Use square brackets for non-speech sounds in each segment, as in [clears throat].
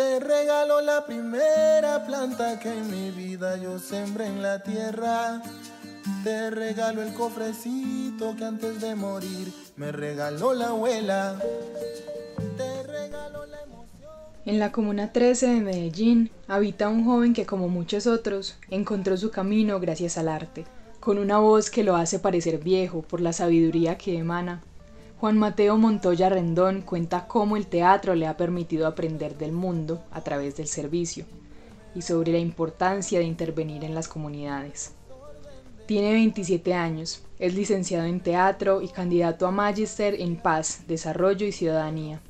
Te regalo la primera planta que en mi vida yo sembré en la tierra. Te regalo el cofrecito que antes de morir me regaló la abuela. Te regalo la emoción. En la Comuna 13 de Medellín habita un joven que, como muchos otros, encontró su camino gracias al arte, con una voz que lo hace parecer viejo por la sabiduría que emana. Juan Mateo Montoya Rendón cuenta cómo el teatro le ha permitido aprender del mundo a través del servicio y sobre la importancia de intervenir en las comunidades. Tiene 27 años, es licenciado en teatro y candidato a Magister en Paz, Desarrollo y Ciudadanía.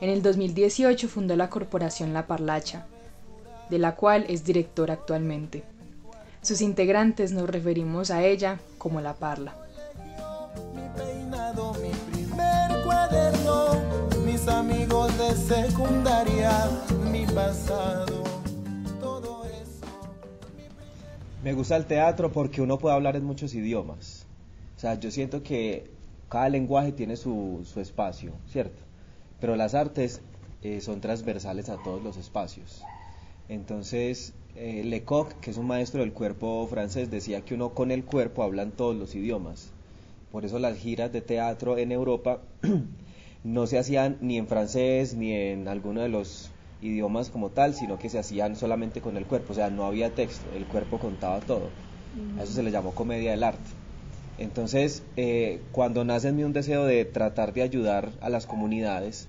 En el 2018 fundó la corporación La Parlacha, de la cual es director actualmente. Sus integrantes nos referimos a ella como La Parla. Mis amigos de secundaria, mi pasado, todo eso. Me gusta el teatro porque uno puede hablar en muchos idiomas. O sea, yo siento que cada lenguaje tiene su, su espacio, ¿cierto? Pero las artes eh, son transversales a todos los espacios. Entonces, eh, Lecoq, que es un maestro del cuerpo francés, decía que uno con el cuerpo habla en todos los idiomas. Por eso las giras de teatro en Europa [clears throat] no se hacían ni en francés ni en alguno de los idiomas como tal, sino que se hacían solamente con el cuerpo, o sea, no había texto, el cuerpo contaba todo. A eso se le llamó comedia del arte. Entonces, eh, cuando nace en mí un deseo de tratar de ayudar a las comunidades,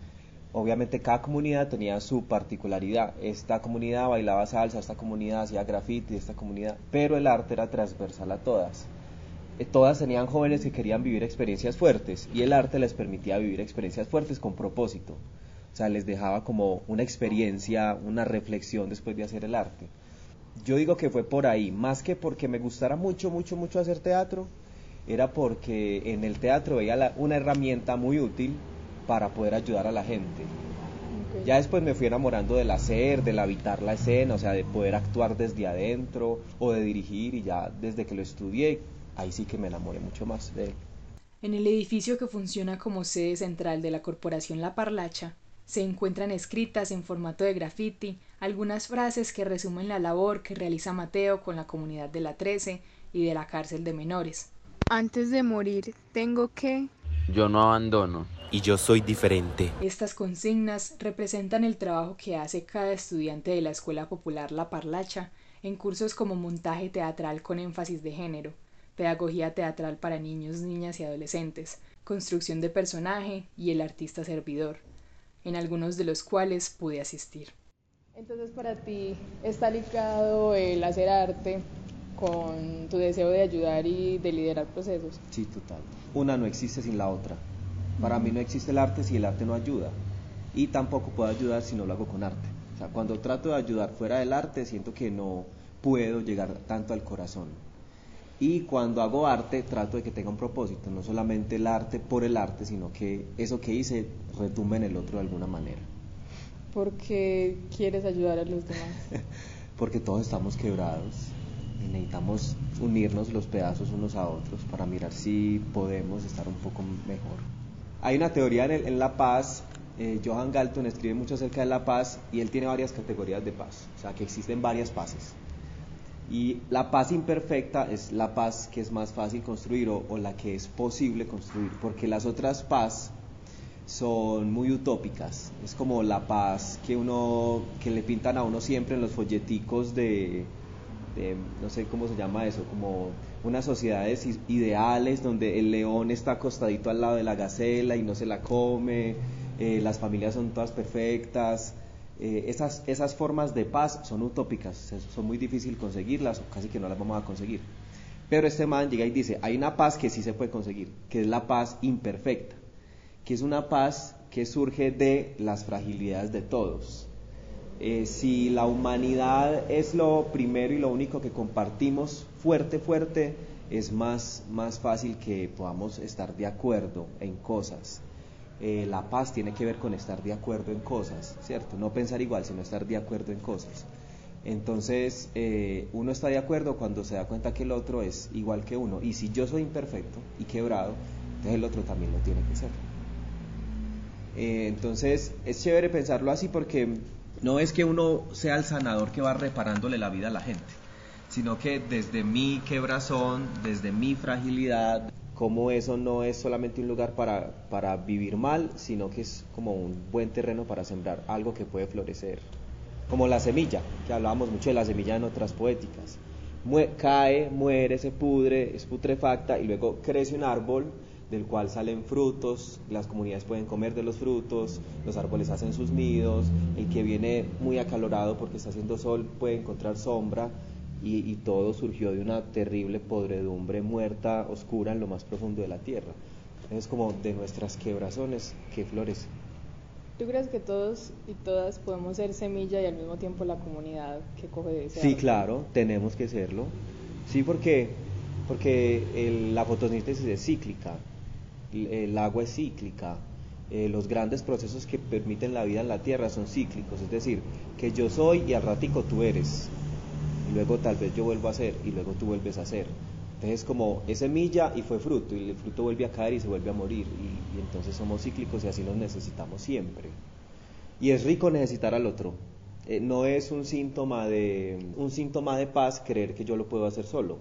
obviamente cada comunidad tenía su particularidad. Esta comunidad bailaba salsa, esta comunidad hacía graffiti, esta comunidad, pero el arte era transversal a todas. Eh, todas tenían jóvenes que querían vivir experiencias fuertes y el arte les permitía vivir experiencias fuertes con propósito. O sea, les dejaba como una experiencia, una reflexión después de hacer el arte. Yo digo que fue por ahí, más que porque me gustara mucho, mucho, mucho hacer teatro, era porque en el teatro veía la- una herramienta muy útil para poder ayudar a la gente. Ya después me fui enamorando del hacer, del habitar la escena, o sea, de poder actuar desde adentro o de dirigir y ya desde que lo estudié, ahí sí que me enamoré mucho más de él. En el edificio que funciona como sede central de la corporación La Parlacha, se encuentran escritas en formato de graffiti algunas frases que resumen la labor que realiza Mateo con la comunidad de la 13 y de la cárcel de menores. Antes de morir, tengo que... Yo no abandono. Y yo soy diferente. Estas consignas representan el trabajo que hace cada estudiante de la Escuela Popular La Parlacha en cursos como montaje teatral con énfasis de género, pedagogía teatral para niños, niñas y adolescentes, construcción de personaje y el artista servidor, en algunos de los cuales pude asistir. Entonces para ti está ligado el hacer arte con tu deseo de ayudar y de liderar procesos. Sí, total. Una no existe sin la otra. Para mí no existe el arte si el arte no ayuda. Y tampoco puedo ayudar si no lo hago con arte. O sea, cuando trato de ayudar fuera del arte, siento que no puedo llegar tanto al corazón. Y cuando hago arte, trato de que tenga un propósito, no solamente el arte por el arte, sino que eso que hice retumbe en el otro de alguna manera. ¿Por qué quieres ayudar a los demás? [laughs] Porque todos estamos quebrados y necesitamos unirnos los pedazos unos a otros para mirar si podemos estar un poco mejor. Hay una teoría en, el- en La Paz, eh, Johan Galton escribe mucho acerca de la paz y él tiene varias categorías de paz, o sea que existen varias paces. Y la paz imperfecta es la paz que es más fácil construir o, la que es posible construir, porque las otras paz son muy utópicas. Es como la paz que uno que le pintan a uno siempre en los folleticos de, de, no sé cómo se llama eso, como unas sociedades ideales donde el león está acostadito al lado de la gacela y no se la come, eh, las familias son todas perfectas. Eh, esas, esas formas de paz son utópicas, son muy difíciles conseguirlas o casi que no las vamos a conseguir. Pero este man llega y dice, hay una paz que sí se puede conseguir, que es la paz imperfecta, que es una paz que surge de las fragilidades de todos. Eh, si la humanidad es lo primero y lo único que compartimos fuerte, fuerte, es más, más fácil que podamos estar de acuerdo en cosas. Eh, la paz tiene que ver con estar de acuerdo en cosas, ¿cierto? No pensar igual, sino estar de acuerdo en cosas. Entonces, eh, uno está de acuerdo cuando se da cuenta que el otro es igual que uno. Y si yo soy imperfecto y quebrado, entonces el otro también lo tiene que ser. Eh, entonces, es chévere pensarlo así porque No es que uno sea el sanador que va reparándole la vida a la gente, sino que desde mi quebrazón, desde mi fragilidad, como eso no es solamente un lugar para, para vivir mal, sino que es como un buen terreno para sembrar algo que puede florecer. Como la semilla, que hablábamos mucho de la semilla en otras poéticas. cae, muere, se pudre, es putrefacta y luego crece un árbol del cual salen frutos, las comunidades pueden comer de los frutos, los árboles hacen sus nidos, el que viene muy acalorado porque está haciendo sol puede encontrar sombra y, todo surgió de una terrible podredumbre muerta, oscura en lo más profundo de la tierra. Es como de nuestras quebrazones que florece. ¿Tú crees que todos y todas podemos ser semilla y al mismo tiempo la comunidad que coge de ese Sí, claro, tenemos que serlo. Sí, porque, porque la fotosíntesis es cíclica, el agua es cíclica, eh, los grandes procesos que permiten la vida en la tierra son cíclicos, es decir, que yo soy y al ratico tú eres y luego tal vez yo vuelvo a hacer y luego tú vuelves a hacer. Entonces como es semilla y fue fruto y el fruto vuelve a caer y se vuelve a morir y, entonces somos cíclicos y así nos necesitamos siempre. Y es rico necesitar al otro. Eh, no es un síntoma, de, un síntoma de paz creer que yo lo puedo hacer solo.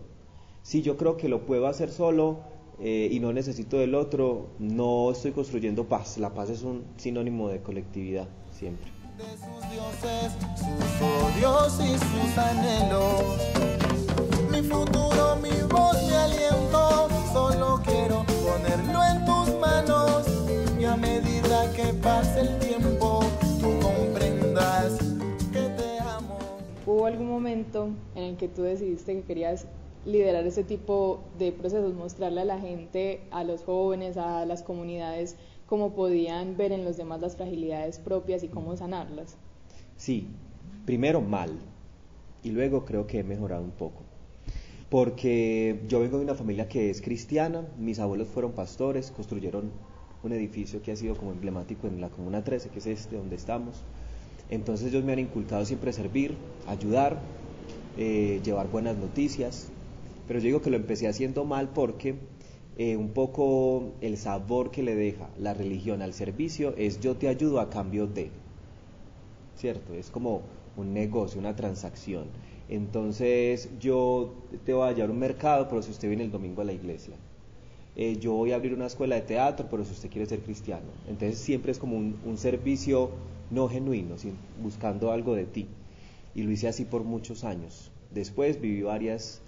Si yo creo que lo puedo hacer solo eh, y no necesito del otro, no estoy construyendo paz. La paz es un sinónimo de colectividad siempre de sus dioses, sus odios y sus anhelos. Mi futuro, mi voz, mi aliento, solo quiero ponerlo en tus manos. Y a medida que pase el tiempo, tú comprendas que te amo. ¿Hubo algún momento en el que tú decidiste que querías liderar ese tipo de procesos, mostrarle a la gente, a los jóvenes, a las comunidades, cómo podían ver en los demás las fragilidades propias y cómo sanarlas. Sí, primero mal y luego creo que he mejorado un poco. Porque yo vengo de una familia que es cristiana, mis abuelos fueron pastores, construyeron un edificio que ha sido como emblemático en la Comuna 13, que es este donde estamos. Entonces ellos me han inculcado siempre servir, ayudar, eh, llevar buenas noticias. Pero yo digo que lo empecé haciendo mal porque eh, un poco el sabor que le deja la religión al servicio es yo te ayudo a cambio de, ¿cierto? Es como un negocio, una transacción. Entonces yo te voy a llevar un mercado, pero si usted viene el domingo a la iglesia. Eh, yo voy a abrir una escuela de teatro, pero si usted quiere ser cristiano. Entonces siempre es como un, servicio no genuino, buscando algo de ti. Y lo hice así por muchos años. Después viví varias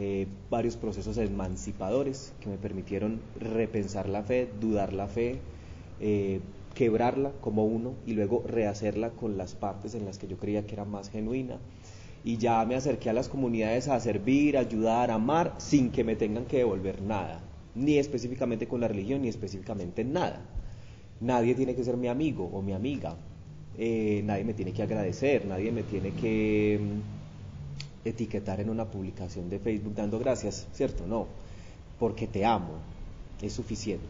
eh, varios procesos emancipadores que me permitieron repensar la fe, dudar la fe, eh, quebrarla como uno y luego rehacerla con las partes en las que yo creía que era más genuina. Y ya me acerqué a las comunidades a servir, ayudar, amar, sin que me tengan que devolver nada, ni específicamente con la religión, ni específicamente nada. Nadie tiene que ser mi amigo o mi amiga, eh, nadie me tiene que agradecer, nadie me tiene que etiquetar en una publicación de Facebook dando gracias, ¿cierto? No, porque te amo, es suficiente.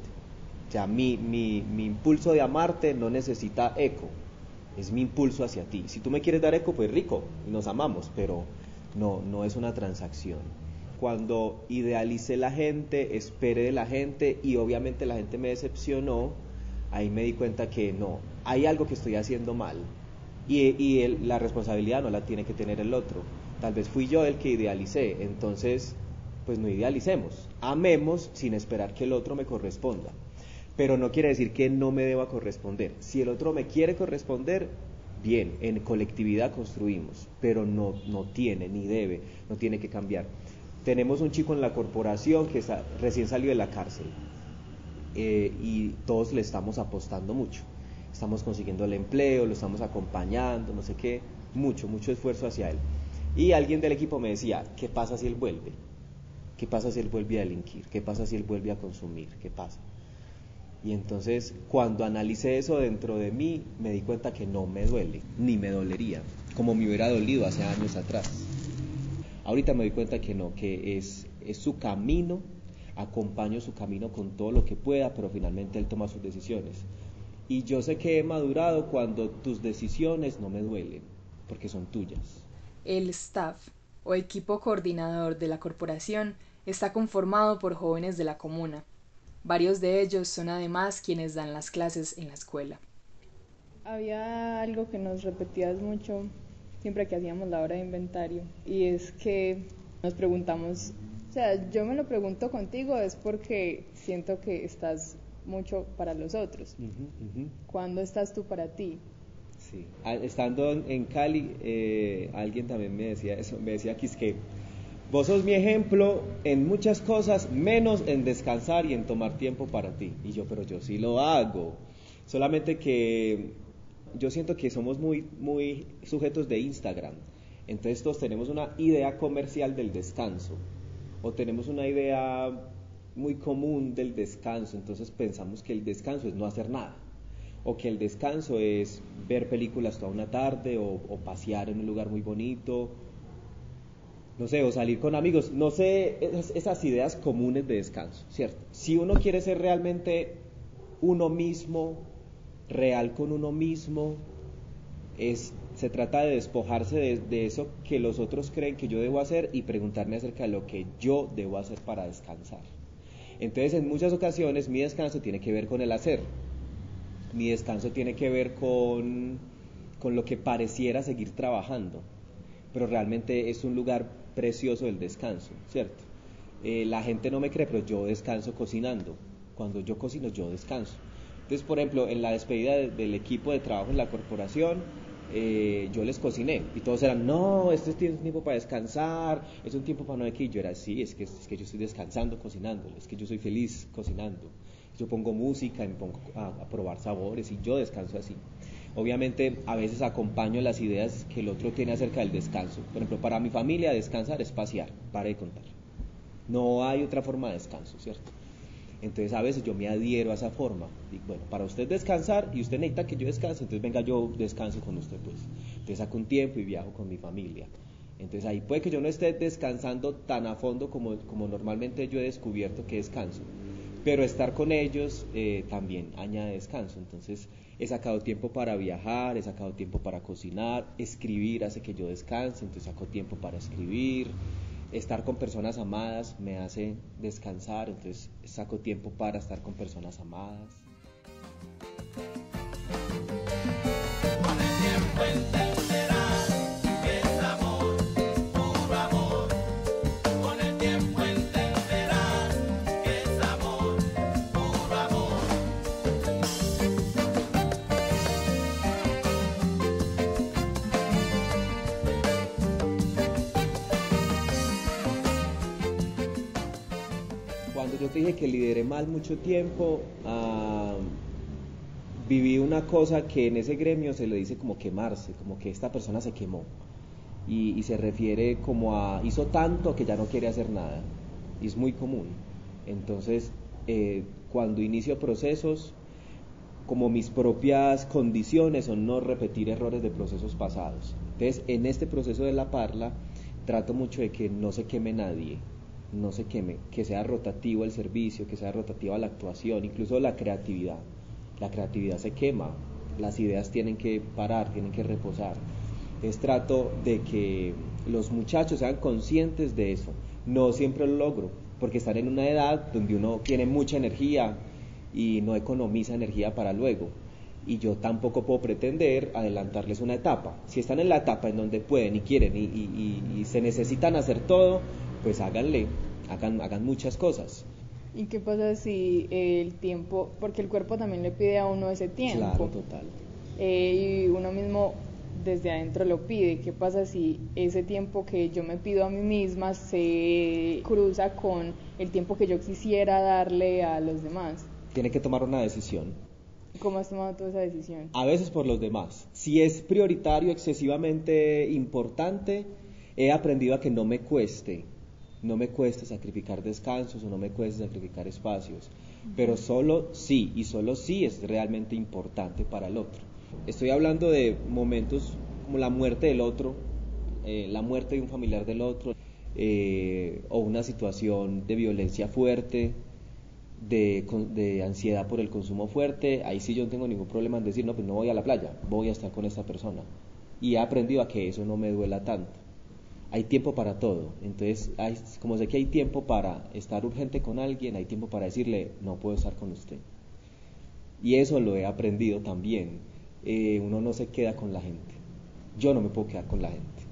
O sea, mi, mi, mi impulso de amarte no necesita eco, es mi impulso hacia ti. Si tú me quieres dar eco, pues rico, y nos amamos, pero no, no es una transacción. Cuando idealicé la gente, esperé de la gente y obviamente la gente me decepcionó, ahí me di cuenta que no, hay algo que estoy haciendo mal y, y la responsabilidad no la tiene que tener el otro. Tal vez fui yo el que idealicé, entonces pues no idealicemos, amemos sin esperar que el otro me corresponda. Pero no quiere decir que no me deba corresponder. Si el otro me quiere corresponder, bien, en colectividad construimos, pero no, no tiene ni debe, no tiene que cambiar. Tenemos un chico en la corporación que está, recién salió de la cárcel eh, y todos le estamos apostando mucho. Estamos consiguiendo el empleo, lo estamos acompañando, no sé qué, mucho, mucho esfuerzo hacia él. Y alguien del equipo me decía, ¿qué pasa si él vuelve? ¿Qué pasa si él vuelve a delinquir? ¿Qué pasa si él vuelve a consumir? ¿Qué pasa? Y entonces cuando analicé eso dentro de mí, me di cuenta que no me duele, ni me dolería, como me hubiera dolido hace años atrás. Ahorita me doy cuenta que no, que es su camino, acompaño su camino con todo lo que pueda, pero finalmente él toma sus decisiones. Y yo sé que he madurado cuando tus decisiones no me duelen, porque son tuyas. El staff o equipo coordinador de la corporación está conformado por jóvenes de la comuna. Varios de ellos son además quienes dan las clases en la escuela. Había algo que nos repetías mucho siempre que hacíamos la hora de inventario y es que nos preguntamos, o sea, yo me lo pregunto contigo es porque siento que estás mucho para los otros. ¿Cuándo estás tú para ti? Sí. Estando en Cali, eh, alguien también me decía eso, me decía que es que vos sos mi ejemplo en muchas cosas, menos en descansar y en tomar tiempo para ti. Y yo, pero yo sí lo hago. Solamente que yo siento que somos muy, muy sujetos de Instagram. Entonces todos tenemos una idea comercial del descanso o tenemos una idea muy común del descanso. Entonces pensamos que el descanso es no hacer nada o que el descanso es ver películas toda una tarde o, pasear en un lugar muy bonito. No sé, o salir con amigos, no sé, esas, ideas comunes de descanso, ¿cierto? Si uno quiere ser realmente uno mismo, real con uno mismo, es, se trata de despojarse de, eso que los otros creen que yo debo hacer y preguntarme acerca de lo que yo debo hacer para descansar. Entonces, en muchas ocasiones mi descanso tiene que ver con el hacer. Mi descanso tiene que ver con, con lo que pareciera seguir trabajando, pero realmente es un lugar precioso el descanso, ¿cierto? Eh, la gente no me cree, pero yo descanso cocinando. Cuando yo cocino, yo descanso. Entonces, por ejemplo, en la despedida del equipo de trabajo en la corporación, eh, yo les cociné y todos eran, no, este es un tiempo para descansar, es un tiempo para no aquí. Yo era, sí, es que, es que yo estoy descansando cocinando, es que yo soy feliz cocinando. Yo pongo música me pongo a, a probar sabores y yo descanso así. Obviamente, a veces acompaño las ideas que el otro tiene acerca del descanso. Por ejemplo, para mi familia, descansar es pasear, para de contar. No hay otra forma de descanso, ¿cierto? Entonces a veces yo me adhiero a esa forma. Digo, bueno, para usted descansar y usted necesita que yo descanse, entonces venga yo descanso con usted pues. Entonces saco un tiempo y viajo con mi familia. Entonces ahí puede que yo no esté descansando tan a fondo como, como normalmente yo he descubierto que descanso. Pero estar con ellos eh, también añade descanso. Entonces he sacado tiempo para viajar, he sacado tiempo para cocinar, escribir hace que yo descanse, entonces saco tiempo para escribir estar con personas amadas me hace descansar, entonces saco tiempo para estar con personas amadas. Te dije que lideré mal mucho tiempo, ah, viví una cosa que en ese gremio se le dice como quemarse, como que esta persona se quemó. Y, se refiere como a hizo tanto que ya no quiere hacer nada. Y es muy común. Entonces, eh, cuando inicio procesos, como mis propias condiciones son no repetir errores de procesos pasados. Entonces, en este proceso de la parla, trato mucho de que no se queme nadie, no se queme, que sea rotativo el servicio, que sea rotativa la actuación, incluso la creatividad. La creatividad se quema, las ideas tienen que parar, tienen que reposar. Es trato de que los muchachos sean conscientes de eso. No siempre lo logro, porque están en una edad donde uno tiene mucha energía y no economiza energía para luego. Y yo tampoco puedo pretender adelantarles una etapa. Si están en la etapa en donde pueden y quieren y se necesitan hacer todo, pues háganle, hagan, hagan muchas cosas. ¿Y qué pasa si el tiempo, porque el cuerpo también le pide a uno ese tiempo? Claro, total. Eh, y uno mismo desde adentro lo pide. ¿Qué pasa si ese tiempo que yo me pido a mí misma se cruza con el tiempo que yo quisiera darle a los demás? Tiene que tomar una decisión. ¿Cómo has tomado tú esa decisión? A veces por los demás. Si es prioritario, excesivamente importante, he aprendido a que no me cueste no me cuesta sacrificar descansos o no me cuesta sacrificar espacios, pero solo sí, y solo sí es realmente importante para el otro. Estoy hablando de momentos como la muerte del otro, eh, la muerte de un familiar del otro, eh, o una situación de violencia fuerte, de, de, ansiedad por el consumo fuerte, ahí sí yo no tengo ningún problema en decir, no, pues no voy a la playa, voy a estar con esta persona. Y he aprendido a que eso no me duela tanto hay tiempo para todo. Entonces, como sé que hay tiempo para estar urgente con alguien, hay tiempo para decirle, no puedo estar con usted. Y eso lo he aprendido también. eh, uno no se queda con la gente. Yo no me puedo quedar con la gente.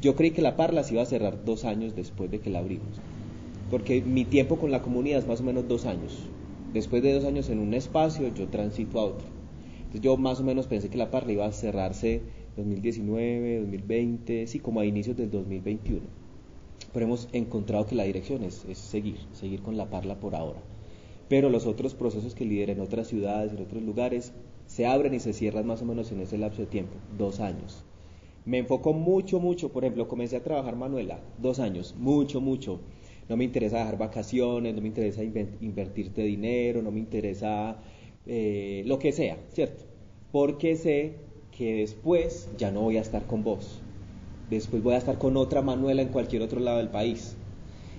Yo creí que la Parla se iba a cerrar dos años después de que la abrimos, porque mi tiempo con la comunidad es más o menos dos años. Después de dos años en un espacio, yo transito a otro. Entonces yo más o menos pensé que la Parla iba a cerrarse 2019, 2020, sí, como a inicios del 2021. Pero hemos encontrado que la dirección es, seguir, seguir con la Parla por ahora. Pero los otros procesos que lideren en otras ciudades, en otros lugares, se abren y se cierran más o menos en ese lapso de tiempo, dos años. Me enfoco mucho, mucho, por ejemplo, comencé a trabajar Manuela, dos años, mucho, mucho. No me interesa dejar vacaciones, no me interesa invertirte dinero, no me interesa eh, lo que sea, ¿cierto? Porque sé que después ya no voy a estar con vos. Después voy a estar con otra Manuela en cualquier otro lado del país.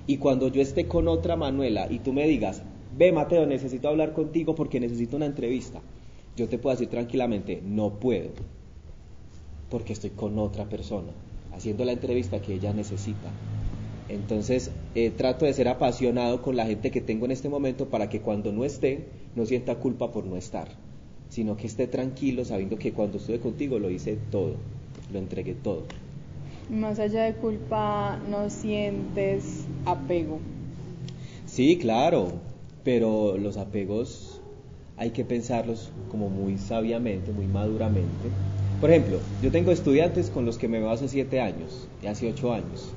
Y cuando yo esté con otra Manuela y tú me digas, ve Mateo, necesito hablar contigo porque necesito una entrevista, yo te puedo decir tranquilamente, no puedo porque estoy con otra persona, haciendo la entrevista que ella necesita. Entonces eh, trato de ser apasionado con la gente que tengo en este momento para que cuando no esté no sienta culpa por no estar, sino que esté tranquilo sabiendo que cuando estuve contigo lo hice todo, lo entregué todo. Más allá de culpa, ¿no sientes apego? Sí, claro, pero los apegos hay que pensarlos como muy sabiamente, muy maduramente por ejemplo, yo tengo estudiantes con los que me veo hace siete años, hace ocho años.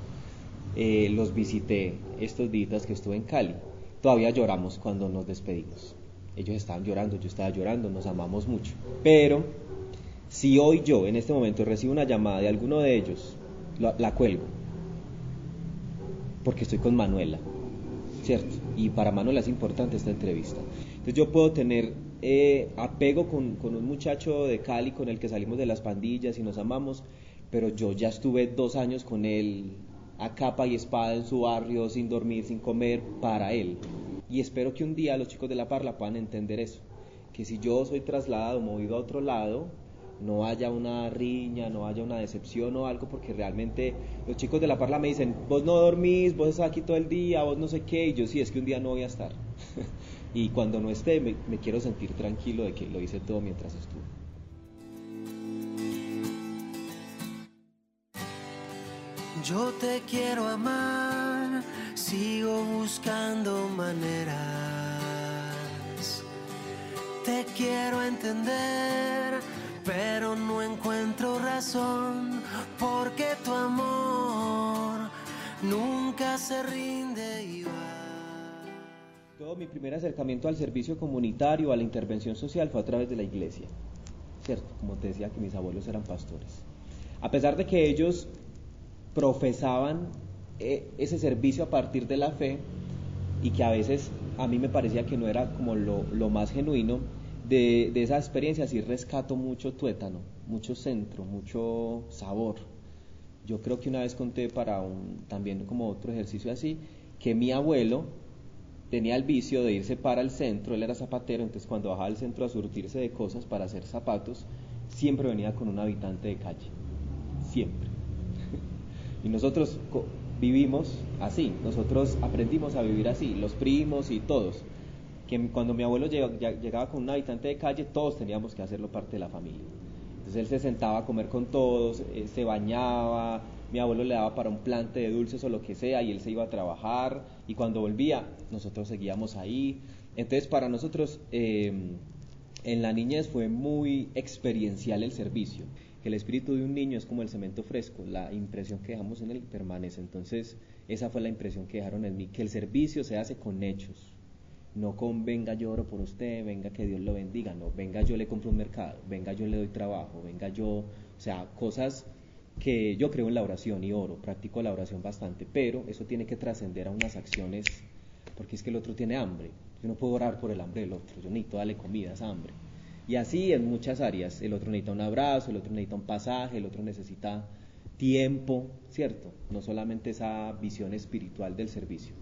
Eh, los visité estos días que estuve en Cali. Todavía lloramos cuando nos despedimos. Ellos estaban llorando, yo estaba llorando, nos amamos mucho. Pero si hoy yo en este momento recibo una llamada de alguno de ellos, la, cuelgo. Porque estoy con Manuela, ¿cierto? Y para Manuela es importante esta entrevista. Entonces yo puedo tener eh, apego con, un muchacho de Cali con el que salimos de las pandillas y nos amamos, pero yo ya estuve dos años con él a capa y espada en su barrio, sin dormir, sin comer, para él. Y espero que un día los chicos de la Parla puedan entender eso, que si yo soy trasladado, movido a otro lado, no haya una riña, no haya una decepción o algo, porque realmente los chicos de la Parla me dicen, vos no dormís, vos estás aquí todo el día, vos no sé qué, y yo sí, es que un día no voy a estar. [laughs] y cuando no esté me, quiero sentir tranquilo de que lo hice todo mientras estuve. Yo te quiero amar, sigo buscando maneras. Te quiero entender, pero no encuentro razón, porque tu amor nunca se rinde y va. Todo mi primer acercamiento al servicio comunitario, a la intervención social, fue a través de la iglesia. ¿Cierto? Como te decía que mis abuelos eran pastores. A pesar de que ellos profesaban eh, ese servicio a partir de la fe y que a veces a mí me parecía que no era como lo, más genuino, de, de esa experiencia sí rescato mucho tuétano, mucho centro, mucho sabor. Yo creo que una vez conté para un, también como otro ejercicio así, que mi abuelo tenía el vicio de irse para el centro, él era zapatero, entonces cuando bajaba al centro a surtirse de cosas para hacer zapatos, siempre venía con un habitante de calle, siempre. [laughs] y nosotros vivimos así, nosotros aprendimos a vivir así, los primos y todos, que cuando mi abuelo llegaba con un habitante de calle, todos teníamos que hacerlo parte de la familia. Entonces él se sentaba a comer con todos, eh, se bañaba, mi abuelo le daba para un plante de dulces o lo que sea y él se iba a trabajar y cuando volvía nosotros seguíamos ahí. Entonces para nosotros eh, en la niñez fue muy experiencial el servicio. El espíritu de un niño es como el cemento fresco, la impresión que dejamos en él permanece. Entonces esa fue la impresión que dejaron en mí, que el servicio se hace con hechos, no con venga yo oro por usted, venga que Dios lo bendiga, no, venga yo le compro un mercado, venga yo le doy trabajo, venga yo, o sea, cosas que yo creo en la oración y oro, practico la oración bastante, pero eso tiene que trascender a unas acciones, porque es que el otro tiene hambre, yo no puedo orar por el hambre del otro, yo necesito darle comida a esa hambre. Y así en muchas áreas, el otro necesita un abrazo, el otro necesita un pasaje, el otro necesita tiempo, ¿cierto? No solamente esa visión espiritual del servicio.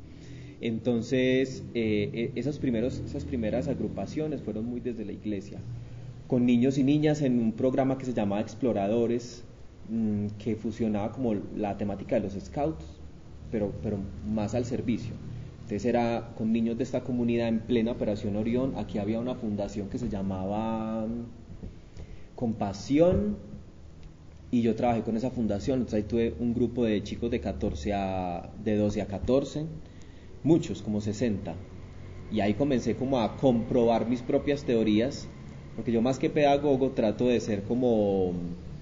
Entonces, eh, primeros, esas primeras agrupaciones fueron muy desde la iglesia, con niños y niñas en un programa que se llamaba Exploradores, Mm, que fusionaba como la temática de los scouts, pero más al servicio. Entonces era con niños de esta comunidad en plena Operación Orión. Aquí había una fundación que se llamaba con pasión. Y yo trabajé con esa fundación, entonces ahí tuve un grupo de chicos de 14 a, de 12 a 14, muchos, como 60, y ahí comencé como a comprobar mis propias teorías, porque yo más que pedagogo trato de ser como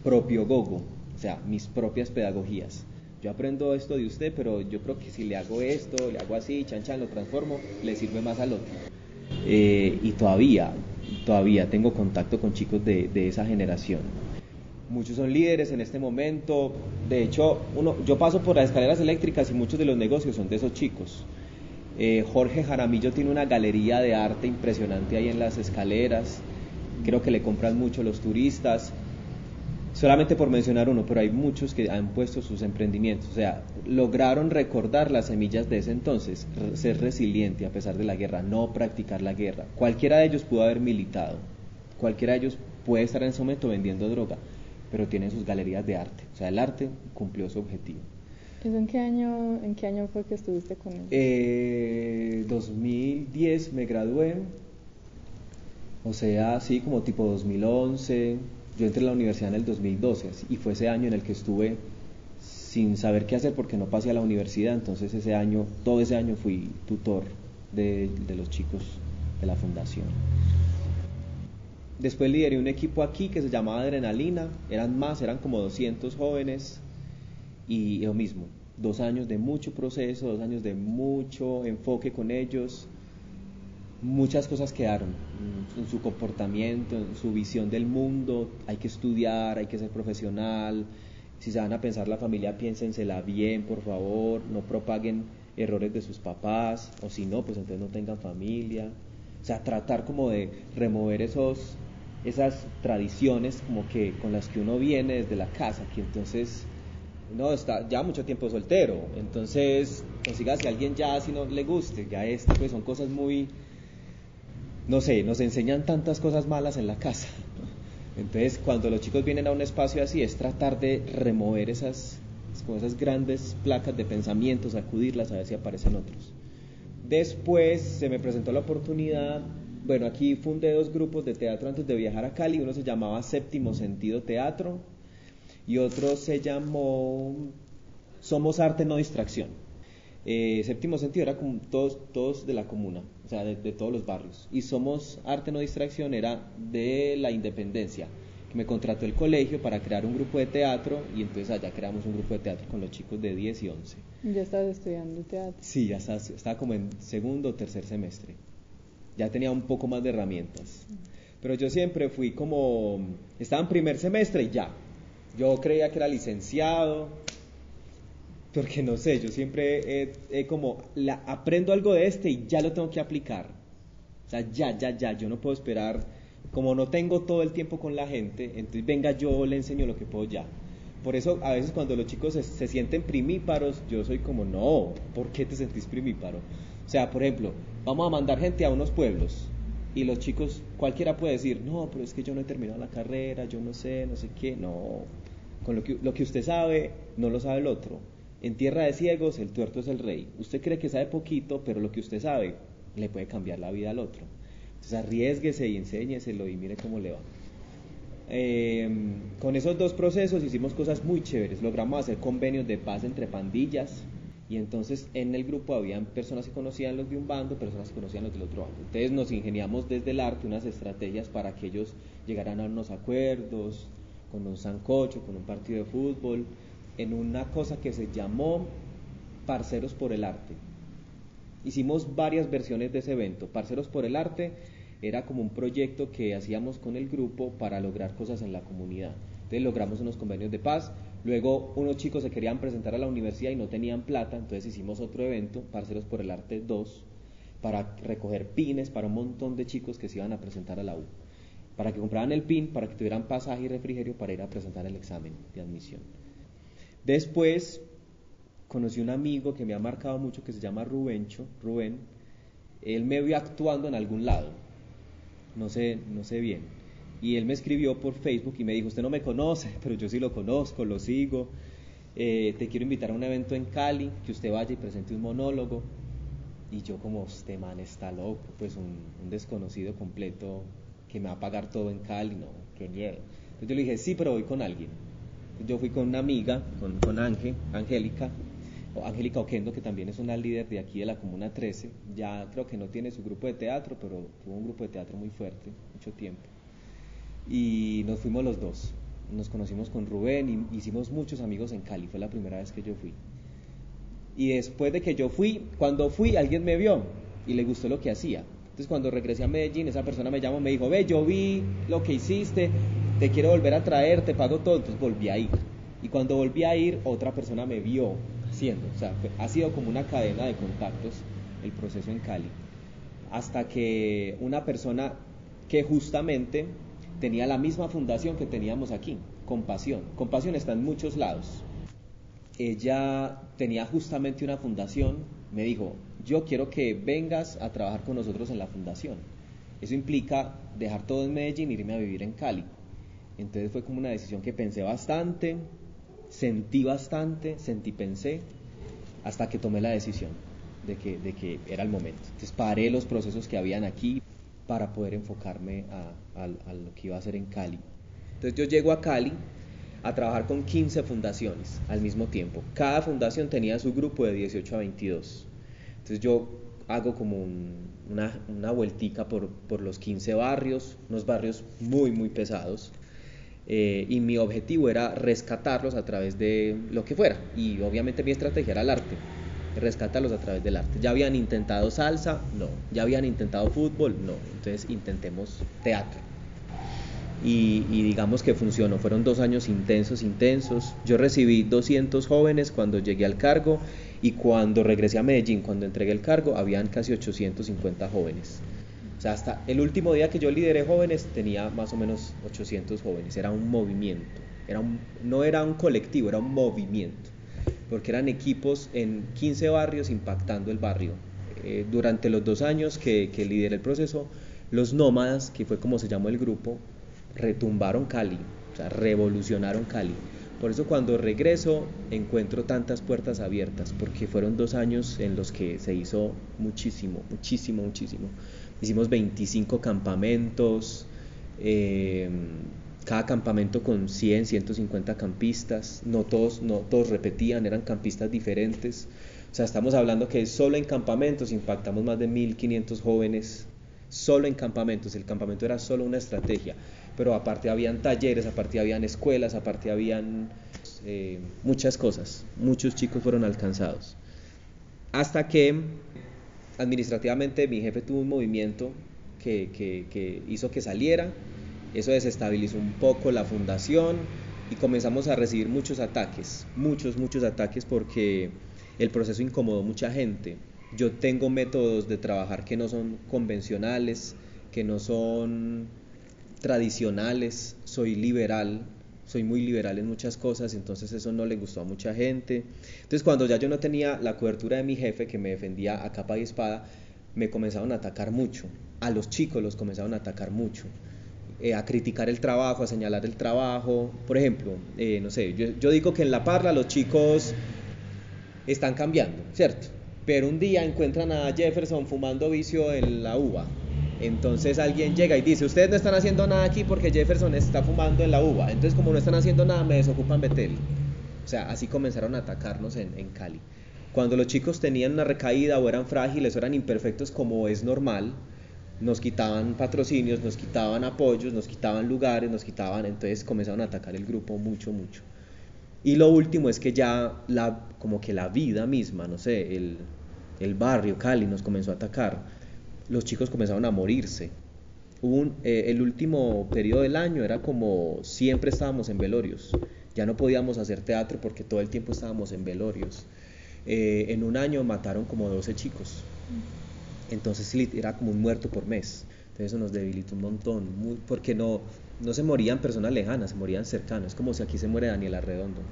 propio gogo, o sea, mis propias pedagogías. Yo aprendo esto de usted, pero yo creo que si le hago esto, le hago así, chan chan, lo transformo, le sirve más al otro. Eh, y todavía, todavía tengo contacto con chicos de, de esa generación. Muchos son líderes en este momento. De hecho, uno, yo paso por las escaleras eléctricas y muchos de los negocios son de esos chicos. Eh, Jorge Jaramillo tiene una galería de arte impresionante ahí en las escaleras. Creo que le compran mucho los turistas. Solamente por mencionar uno, pero hay muchos que han puesto sus emprendimientos. O sea, lograron recordar las semillas de ese entonces, ser resiliente a pesar de la guerra, no practicar la guerra. Cualquiera de ellos pudo haber militado, cualquiera de ellos puede estar en ese momento vendiendo droga, pero tienen sus galerías de arte. O sea, el arte cumplió su objetivo. ¿Eso en qué año, en qué año fue que estuviste con él? Eh, 2010 me gradué, o sea, sí, como tipo 2011. Yo entré a la universidad en el 2012 y fue ese año en el que estuve sin saber qué hacer porque no pasé a la universidad, entonces ese año, todo ese año fui tutor de, de los chicos de la fundación. Después lideré un equipo aquí que se llamaba Adrenalina, eran más, eran como 200 jóvenes y lo mismo, dos años de mucho proceso, dos años de mucho enfoque con ellos, muchas cosas quedaron en su comportamiento, en su visión del mundo, hay que estudiar, hay que ser profesional, si se van a pensar la familia, piénsensela bien, por favor, no propaguen errores de sus papás, o si no, pues entonces no tengan familia. O sea, tratar como de remover esos, esas tradiciones como que con las que uno viene desde la casa, que entonces no está ya mucho tiempo soltero, entonces consiga si alguien ya si no le guste, ya este pues son cosas muy no sé, nos enseñan tantas cosas malas en la casa. Entonces, cuando los chicos vienen a un espacio así, es tratar de remover esas, esas grandes placas de pensamiento, sacudirlas a ver si aparecen otros. Después se me presentó la oportunidad, bueno, aquí fundé dos grupos de teatro antes de viajar a Cali, uno se llamaba Séptimo Sentido Teatro y otro se llamó Somos Arte No Distracción. Eh, séptimo Sentido era como todos, todos de la comuna, sea, de, de, todos los barrios. Y Somos Arte No Distracción era de la Independencia, que me contrató el colegio para crear un grupo de teatro y entonces allá creamos un grupo de teatro con los chicos de 10 y 11. ¿Ya estabas estudiando teatro? Sí, ya estaba, estaba como en segundo o tercer semestre. Ya tenía un poco más de herramientas. Pero yo siempre fui como, estaba en primer semestre y ya. Yo creía que era licenciado, porque no sé, yo siempre he como, aprendo algo de este y ya lo tengo que aplicar. O sea, ya, ya, ya, yo no puedo esperar, como no tengo todo el tiempo con la gente, entonces venga, yo le enseño lo que puedo ya. Por eso a veces cuando los chicos se, se sienten primíparos, yo soy como, no, ¿por qué te sentís primíparo? O sea, por ejemplo, vamos a mandar gente a unos pueblos y los chicos, cualquiera puede decir, no, pero es que yo no he terminado la carrera, yo no sé, no sé qué, no. Con lo que, lo que usted sabe, no lo sabe el otro. En tierra de ciegos, el tuerto es el rey. Usted cree que sabe poquito, pero lo que usted sabe le puede cambiar la vida al otro. Entonces arriesguese y enséñeselo y mire cómo le va. Eh, con esos dos procesos hicimos cosas muy chéveres. Logramos hacer convenios de paz entre pandillas. Y entonces en el grupo habían personas que conocían los de un bando, personas que conocían los del otro bando. Entonces nos ingeniamos desde el arte unas estrategias para que ellos llegaran a unos acuerdos, con un sancocho, con un partido de fútbol, en una cosa que se llamó Parceros por el Arte. Hicimos varias versiones de ese evento. Parceros por el Arte era como un proyecto que hacíamos con el grupo para lograr cosas en la comunidad. Entonces logramos unos convenios de paz. Luego unos chicos se querían presentar a la universidad y no tenían plata, entonces hicimos otro evento, Parceros por el Arte 2, para recoger pines para un montón de chicos que se iban a presentar a la U. Para que compraran el pin, para que tuvieran pasaje y refrigerio para ir a presentar el examen de admisión. Después conocí un amigo que me ha marcado mucho que se llama Rubencho, Rubén. Él me vio actuando en algún lado, no sé, no sé bien. Y él me escribió por Facebook y me dijo, usted no me conoce, [laughs] pero yo sí lo conozco, lo sigo. Eh, te quiero invitar a un evento en Cali, que usted vaya y presente un monólogo. Y yo como, este man está loco, pues un, desconocido completo que me va a pagar todo en Cali, no, qué miedo. yo le dije, sí, pero voy con alguien. Yo fui con una amiga, con, con Ángel, Angélica, o Angélica Oquendo, que también es una líder de aquí de la Comuna 13. Ya creo que no tiene su grupo de teatro, pero tuvo un grupo de teatro muy fuerte, mucho tiempo. Y nos fuimos los dos. Nos conocimos con Rubén y hicimos muchos amigos en Cali. Fue la primera vez que yo fui. Y después de que yo fui, cuando fui, alguien me vio y le gustó lo que hacía. Entonces cuando regresé a Medellín, esa persona me llamó me dijo, ve, yo vi lo que hiciste, te quiero volver a traer, te pago todo. Entonces volví a ir. Y cuando volví a ir, otra persona me vio haciendo. O sea, ha sido como una cadena de contactos el proceso en Cali. Hasta que una persona que justamente tenía la misma fundación que teníamos aquí, Compasión. Compasión está en muchos lados. Ella tenía justamente una fundación, me dijo, yo quiero que vengas a trabajar con nosotros en la fundación. Eso implica dejar todo en Medellín e irme a vivir en Cali. Entonces fue como una decisión que pensé bastante, sentí bastante, sentí, pensé, hasta que tomé la decisión de que, de que era el momento. Entonces paré los procesos que habían aquí para poder enfocarme a, a lo que iba a hacer en Cali. Entonces yo llego a Cali a trabajar con 15 fundaciones al mismo tiempo. Cada fundación tenía su grupo de 18 a 22. Entonces yo hago como una, una vueltica por, por, los 15 barrios, unos barrios muy, muy pesados. Eh, y mi objetivo era rescatarlos a través de lo que fuera. Y obviamente mi estrategia era el arte, rescatarlos a través del arte. Ya habían intentado salsa, no. Ya habían intentado fútbol, no. Entonces intentemos teatro y, digamos que funcionó. Fueron dos años intensos, intensos. Yo recibí 200 jóvenes cuando llegué al cargo y cuando regresé a Medellín, cuando entregué el cargo, habían casi 850 jóvenes. O sea, hasta el último día que yo lideré jóvenes tenía más o menos 800 jóvenes. Era un movimiento. Era no era un colectivo, era un movimiento. Porque eran equipos en 15 barrios impactando el barrio. Eh, durante los dos años que, que lideré el proceso, los nómadas, que fue como se llamó el grupo, retumbaron Cali, o sea, revolucionaron Cali. Por eso cuando regreso encuentro tantas puertas abiertas, porque fueron dos años en los que se hizo muchísimo, muchísimo, muchísimo. Hicimos 25 campamentos, eh, cada campamento con 100, 150 campistas, no todos, no todos repetían, eran campistas diferentes. O sea, estamos hablando que solo en campamentos impactamos más de 1.500 jóvenes, solo en campamentos. El campamento era solo una estrategia pero aparte habían talleres, aparte habían escuelas, aparte habían eh, muchas cosas. Muchos chicos fueron alcanzados. Hasta que administrativamente mi jefe tuvo un movimiento que, hizo que saliera, eso desestabilizó un poco la fundación y comenzamos a recibir muchos ataques, muchos, muchos ataques porque el proceso incomodó mucha gente. Yo tengo métodos de trabajar que no son convencionales, que no son tradicionales, soy liberal, soy muy liberal en muchas cosas, entonces eso no le gustó a mucha gente. Entonces cuando ya yo no tenía la cobertura de mi jefe que me defendía a capa y espada, me comenzaron a atacar mucho, a los chicos los comenzaron a atacar mucho, eh, a criticar el trabajo, a señalar el trabajo. Por ejemplo, eh, no sé, yo, yo digo que en la parla los chicos están cambiando, ¿cierto? Pero un día encuentran a Jefferson fumando vicio en la uva entonces alguien llega y dice, ustedes no están haciendo nada aquí porque Jefferson está fumando en la uva. Entonces como no están haciendo nada, me desocupan Betel. O sea, así comenzaron a atacarnos en, Cali. Cuando los chicos tenían una recaída o eran frágiles o eran imperfectos como es normal, nos quitaban patrocinios, nos quitaban apoyos, nos quitaban lugares, nos quitaban, entonces comenzaron a atacar el grupo mucho, mucho. Y lo último es que ya la, como que la vida misma, no sé, el, el barrio Cali nos comenzó a atacar los chicos comenzaron a morirse. Eh, el último periodo del año era como siempre estábamos en velorios. Ya no podíamos hacer teatro porque todo el tiempo estábamos en velorios. Eh, en un año mataron como 12 chicos. Entonces era como un muerto por mes. Entonces eso nos debilitó un montón, porque no, no se morían personas lejanas, se morían cercanos. Es como si aquí se muere Daniel Arredondo.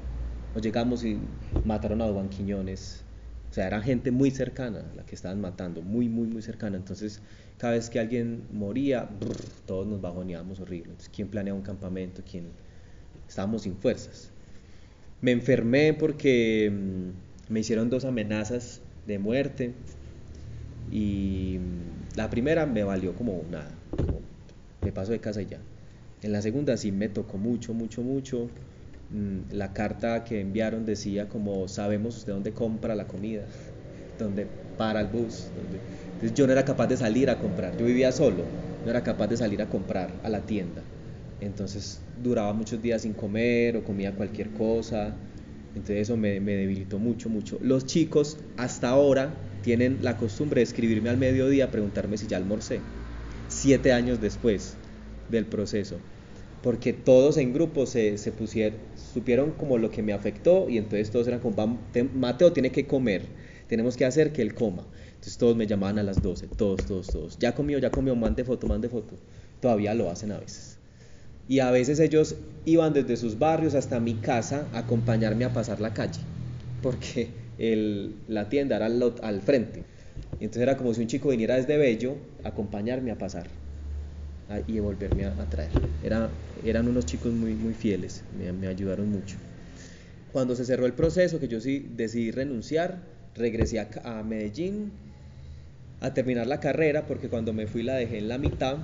Nos llegamos y mataron a Don Quiñones, o sea, era gente muy cercana la que estaban matando, muy, muy, muy cercana. Entonces, cada vez que alguien moría, todos nos bajoneábamos horrible. Entonces, ¿quién planea un campamento? ¿Quién? Estábamos sin fuerzas. Me enfermé porque mm, me hicieron dos amenazas de muerte. Y mm, la primera me valió como nada, me paso de casa y ya. En la segunda sí me tocó mucho, mucho, mucho. Mm, la carta que enviaron decía como sabemos usted dónde compra la comida, [laughs] dónde para el bus. Entonces yo no era capaz de salir a comprar, yo vivía solo, no era capaz de salir a comprar a la tienda. Entonces duraba muchos días sin comer o comía cualquier cosa. Entonces eso me, me debilitó mucho, mucho. Los chicos hasta ahora tienen la costumbre de escribirme al mediodía, preguntarme si ya almorcé. Siete años después del proceso. Porque todos en grupo se, se pusieron, supieron como lo que me afectó y entonces todos eran como, Mateo tiene que comer, tenemos que hacer que él coma. Entonces todos me llamaban a las 12, todos, todos, todos. Ya comió, ya comió, mande foto, mande foto. Todavía lo hacen a veces. Y a veces ellos iban desde sus barrios hasta mi casa a acompañarme a pasar la calle, porque la tienda era al, al frente. Entonces era como si un chico viniera desde Bello a acompañarme a pasar y volverme a, traer. Era, eran unos chicos muy, muy fieles, me, ayudaron mucho. Cuando se cerró el proceso, que yo sí decidí renunciar, regresé a, a Medellín a terminar la carrera, porque cuando me fui la dejé en la mitad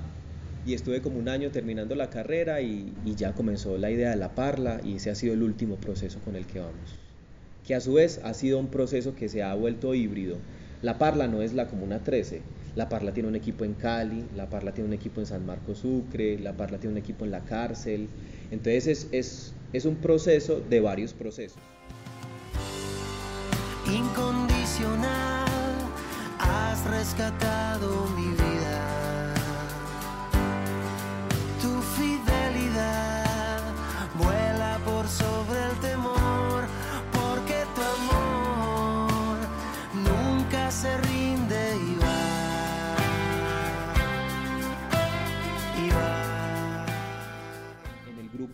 y estuve como un año terminando la carrera y, y, ya comenzó la idea de la parla y ese ha sido el último proceso con el que vamos. Que a su vez ha sido un proceso que se ha vuelto híbrido. La parla no es la Comuna 13, la Parla tiene un equipo en Cali, la Parla tiene un equipo en San Marcos Sucre, la Parla tiene un equipo en la cárcel. Entonces es, es, es un proceso de varios procesos. Incondicional, has rescatado mi vida.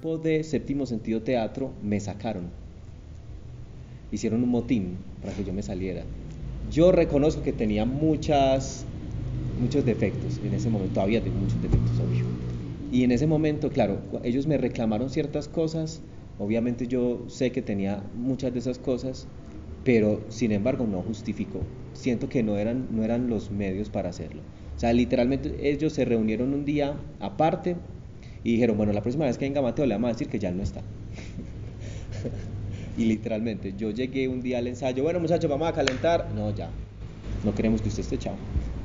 Grupo de Séptimo Sentido Teatro me sacaron. Hicieron un motín para que yo me saliera. Yo reconozco que tenía muchas, muchos defectos en ese momento, todavía tengo muchos defectos, obvio. Y en ese momento, claro, ellos me reclamaron ciertas cosas, obviamente yo sé que tenía muchas de esas cosas, pero sin embargo no justificó. Siento que no eran, no eran los medios para hacerlo. O sea, literalmente ellos se reunieron un día aparte y dijeron, bueno, la próxima vez que venga Mateo le vamos a decir que ya no está. [laughs] y literalmente, yo llegué un día al ensayo, bueno muchachos, vamos a calentar. No, ya, no queremos que usted esté chao.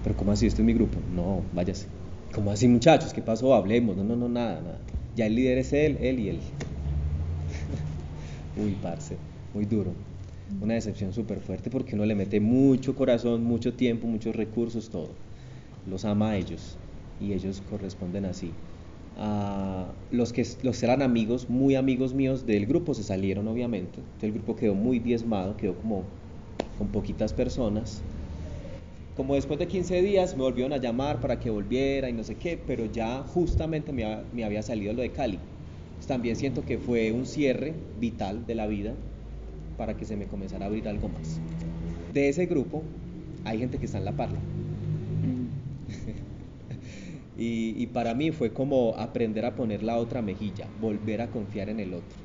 Pero ¿cómo así? Este es mi grupo. No, váyase. ¿Cómo así muchachos? ¿Qué pasó? Hablemos. No, no, no, nada, nada. Ya el líder es él, él y él. [laughs] Uy, parce, muy duro. Una decepción súper fuerte porque uno le mete mucho corazón, mucho tiempo, muchos recursos, todo. Los ama a ellos y ellos corresponden así. Uh, los que los eran amigos, muy amigos míos del grupo, se salieron obviamente. Entonces el grupo quedó muy diezmado, quedó como con poquitas personas. Como después de 15 días me volvieron a llamar para que volviera y no sé qué, pero ya justamente me, me había salido lo de Cali. Entonces también siento que fue un cierre vital de la vida para que se me comenzara a abrir algo más. De ese grupo hay gente que está en la parla. Y, para mí fue como aprender a poner la otra mejilla, volver a confiar en el otro.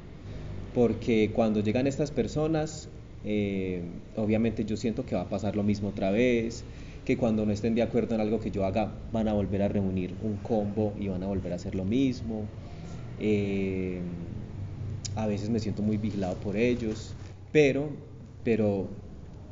Porque cuando llegan estas personas, eh, obviamente yo siento que va a pasar lo mismo otra vez, que cuando no estén de acuerdo en algo que yo haga, van a volver a reunir un combo y van a volver a hacer lo mismo. Eh, a veces me siento muy vigilado por ellos, pero, pero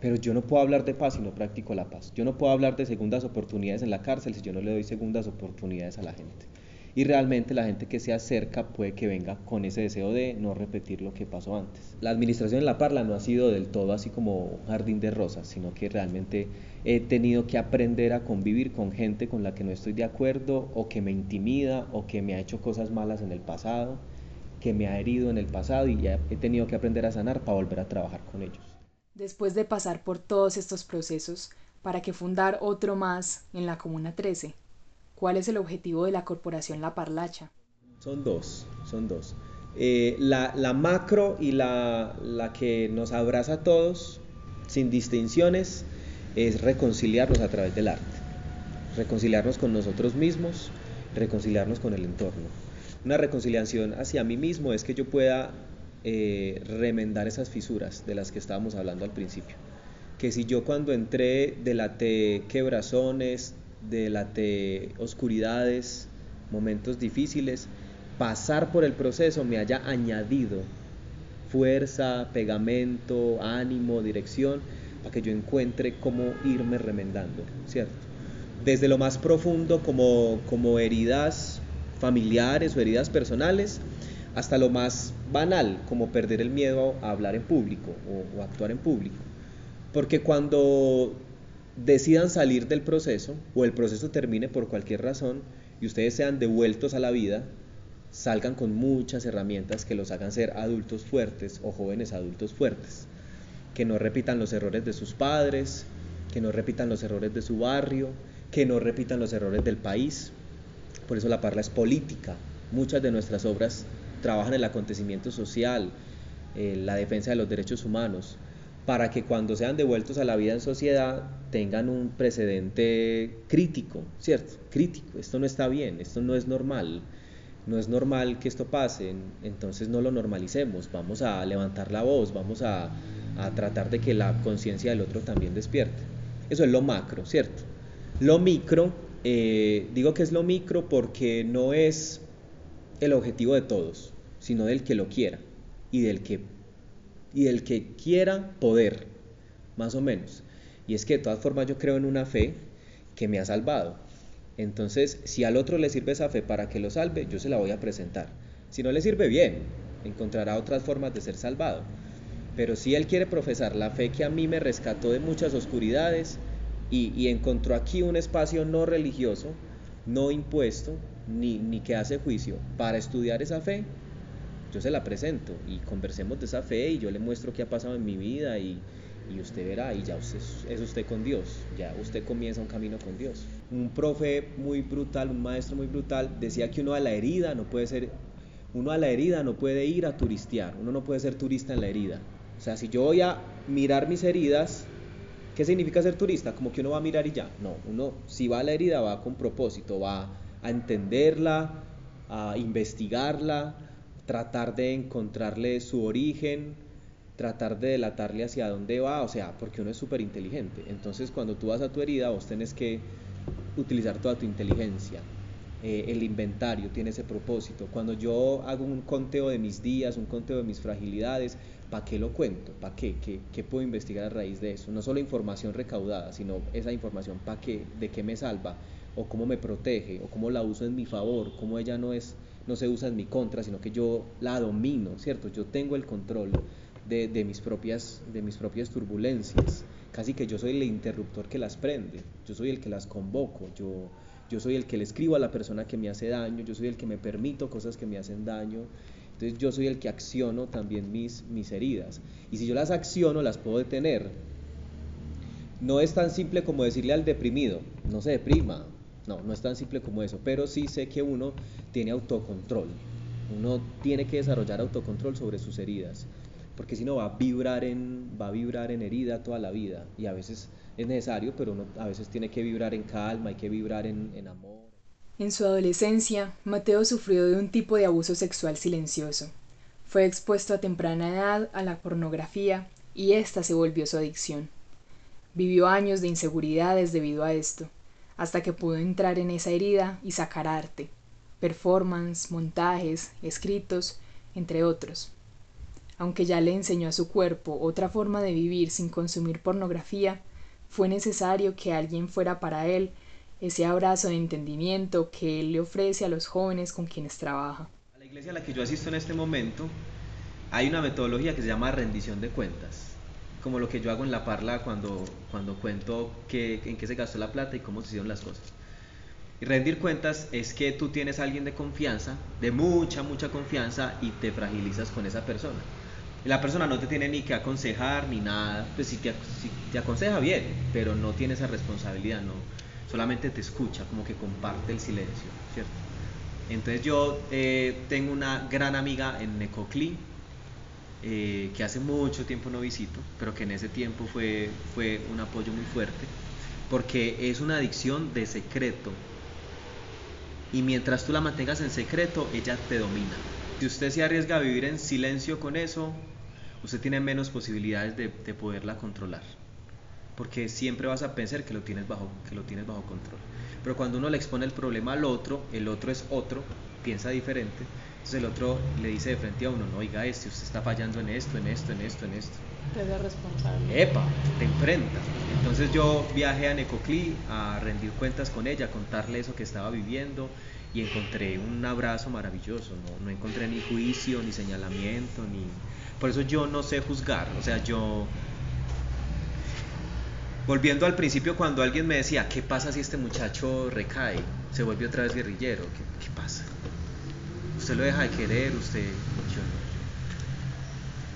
pero yo no puedo hablar de paz si no practico la paz. Yo no puedo hablar de segundas oportunidades en la cárcel si yo no le doy segundas oportunidades a la gente. Y realmente la gente que se acerca puede que venga con ese deseo de no repetir lo que pasó antes. La administración en La Parla no ha sido del todo así como jardín de rosas, sino que realmente he tenido que aprender a convivir con gente con la que no estoy de acuerdo o que me intimida o que me ha hecho cosas malas en el pasado, que me ha herido en el pasado y ya he tenido que aprender a sanar para volver a trabajar con ellos. Después de pasar por todos estos procesos, ¿para qué fundar otro más en la Comuna 13? ¿Cuál es el objetivo de la corporación La Parlacha? Son dos, son dos. Eh, la, la, macro y la, la que nos abraza a todos, sin distinciones, es reconciliarnos a través del arte. Reconciliarnos con nosotros mismos, reconciliarnos con el entorno. Una reconciliación hacia mí mismo es que yo pueda eh, remendar esas fisuras de las que estábamos hablando al principio. Que si yo cuando entré delaté quebrazones, delaté oscuridades, momentos difíciles, pasar por el proceso me haya añadido fuerza, pegamento, ánimo, dirección, para que yo encuentre cómo irme remendando, ¿cierto? Desde lo más profundo como, como heridas familiares o heridas personales, hasta lo más banal, como perder el miedo a hablar en público o, actuar en público. Porque cuando decidan salir del proceso o el proceso termine por cualquier razón y ustedes sean devueltos a la vida, salgan con muchas herramientas que los hagan ser adultos fuertes o jóvenes adultos fuertes, que no repitan los errores de sus padres, que no repitan los errores de su barrio, que no repitan los errores del país. Por eso la parla es política. Muchas de nuestras obras trabajan el acontecimiento social, eh, la defensa de los derechos humanos, para que cuando sean devueltos a la vida en sociedad tengan un precedente crítico, ¿cierto? Crítico, esto no está bien, esto no es normal no es normal que esto pase, entonces no lo normalicemos, vamos a levantar la voz, vamos a, tratar de que la conciencia del otro también despierte. Eso es lo macro, ¿cierto? Lo micro, eh, digo que es lo micro porque no es el objetivo de todos, sino del que lo quiera y del que, y del que quiera poder, más o menos. Y es que de todas formas yo creo en una fe que me ha salvado. Entonces, si al otro le sirve esa fe para que lo salve, yo se la voy a presentar. Si no le sirve bien, encontrará otras formas de ser salvado. Pero si él quiere profesar la fe que a mí me rescató de muchas oscuridades y, encontró aquí un espacio no religioso, no impuesto, ni, ni que hace juicio, para estudiar esa fe, yo se la presento y conversemos de esa fe y yo le muestro qué ha pasado en mi vida y, y usted verá y ya usted, es usted con Dios, ya usted comienza un camino con Dios. Un profe muy brutal, un maestro muy brutal, decía que uno a la herida no puede ser, uno a la herida no puede ir a turistear, uno no puede ser turista en la herida. O sea, si yo voy a mirar mis heridas, ¿qué significa ser turista? Como que uno va a mirar y ya. No, uno si va a la herida va con propósito, va a entenderla, a investigarla, tratar de encontrarle su origen, tratar de delatarle hacia dónde va, o sea, porque uno es súper inteligente. Entonces, cuando tú vas a tu herida, vos tenés que utilizar toda tu inteligencia. Eh, el inventario tiene ese propósito. Cuando yo hago un conteo de mis días, un conteo de mis fragilidades, ¿para qué lo cuento? ¿Para qué? qué? ¿Qué puedo investigar a raíz de eso? No solo información recaudada, sino esa información, ¿para qué? ¿De qué me salva? ¿O cómo me protege? ¿O cómo la uso en mi favor? ¿Cómo ella no es no se usa en mi contra, sino que yo la domino, ¿cierto? Yo tengo el control de, mis propias, de mis propias turbulencias. Casi que yo soy el interruptor que las prende, yo soy el que las convoco, yo, yo soy el que le escribo a la persona que me hace daño, yo soy el que me permito cosas que me hacen daño. Entonces yo soy el que acciono también mis, mis heridas. Y si yo las acciono, las puedo detener. No es tan simple como decirle al deprimido, no se deprima. No, no es tan simple como eso. Pero sí sé que uno tiene autocontrol. Uno tiene que desarrollar autocontrol sobre sus heridas porque si no va a vibrar en va a vibrar en herida toda la vida y a veces es necesario, pero uno a veces tiene que vibrar en calma, hay que vibrar en, en amor. En su adolescencia, Mateo sufrió de un tipo de abuso sexual silencioso. Fue expuesto a temprana edad a la pornografía y ésta se volvió su adicción. Vivió años de inseguridades debido a esto, hasta que pudo entrar en esa herida y sacar arte, performance, montajes, escritos, entre otros. Aunque ya le enseñó a su cuerpo otra forma de vivir sin consumir pornografía, fue necesario que alguien fuera para él ese abrazo de entendimiento que él le ofrece a los jóvenes con quienes trabaja. A la iglesia a la que yo asisto en este momento hay una metodología que se llama rendición de cuentas, como lo que yo hago en la parla cuando, cuando cuento en qué se gastó la plata y cómo se hicieron las cosas. Y rendir cuentas es que tú tienes a alguien de confianza, de mucha, mucha confianza, y te fragilizas con esa persona la persona no te tiene ni que aconsejar ni nada, pues si te, te aconseja bien, pero no tiene esa responsabilidad, no, solamente te escucha, como que comparte el silencio, ¿cierto? Entonces yo eh, tengo una gran amiga en Necoclí, eh, que hace mucho tiempo no visito, pero que en ese tiempo fue, fue un apoyo muy fuerte, porque es una adicción de secreto. Y mientras tú la mantengas en secreto, ella te domina. Si usted se arriesga a vivir en silencio con eso, usted tiene menos posibilidades de, poderla controlar. Porque siempre vas a pensar que lo, tienes bajo, que lo tienes bajo control. Pero cuando uno le expone el problema al otro, el otro es otro, piensa diferente. Entonces el otro le dice de frente a uno, no, oiga, este, usted está fallando en esto, en esto, en esto, en esto. Te hace responsable. Epa, te enfrenta. Entonces yo viajé a Necoclí a rendir cuentas con ella, a contarle eso que estaba viviendo y encontré un abrazo maravilloso, no, no encontré ni juicio, ni señalamiento, ni... Por eso yo no sé juzgar, o sea, yo... Volviendo al principio, cuando alguien me decía, ¿qué pasa si este muchacho recae? Se vuelve otra vez guerrillero, ¿qué, qué pasa? Usted lo deja de querer, usted... Yo.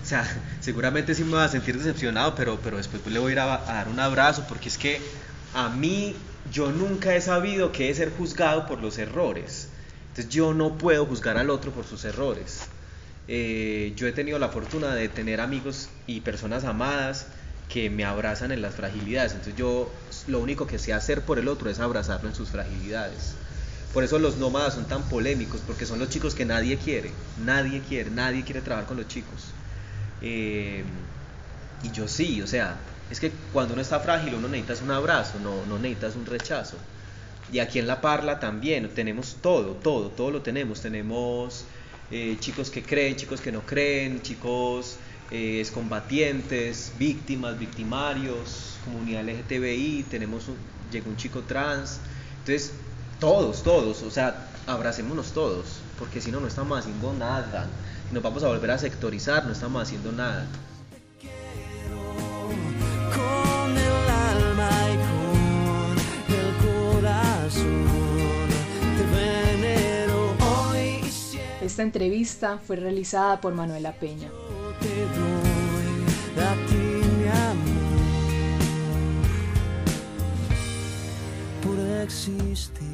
O sea, [laughs] seguramente sí me va a sentir decepcionado, pero, pero después le voy a ir a, a dar un abrazo, porque es que a mí yo nunca he sabido qué es ser juzgado por los errores. Entonces yo no puedo juzgar al otro por sus errores. Eh, yo he tenido la fortuna de tener amigos y personas amadas que me abrazan en las fragilidades. Entonces yo lo único que sé hacer por el otro es abrazarlo en sus fragilidades. Por eso los nómadas son tan polémicos, porque son los chicos que nadie quiere. Nadie quiere, nadie quiere trabajar con los chicos. Eh, y yo sí, o sea, es que cuando uno está frágil uno necesita un abrazo, no, no necesitas un rechazo. Y aquí en La Parla también tenemos todo, todo, todo lo tenemos. Tenemos eh, chicos que creen, chicos que no creen, chicos eh, excombatientes, víctimas, victimarios, comunidad LGTBI, tenemos un, llegó un chico trans. Entonces, todos, todos, o sea, abracémonos todos, porque si no, no estamos haciendo nada. Nos vamos a volver a sectorizar, no estamos haciendo nada. Esta entrevista fue realizada por Manuela Peña. te doy a ti mi amor por existir.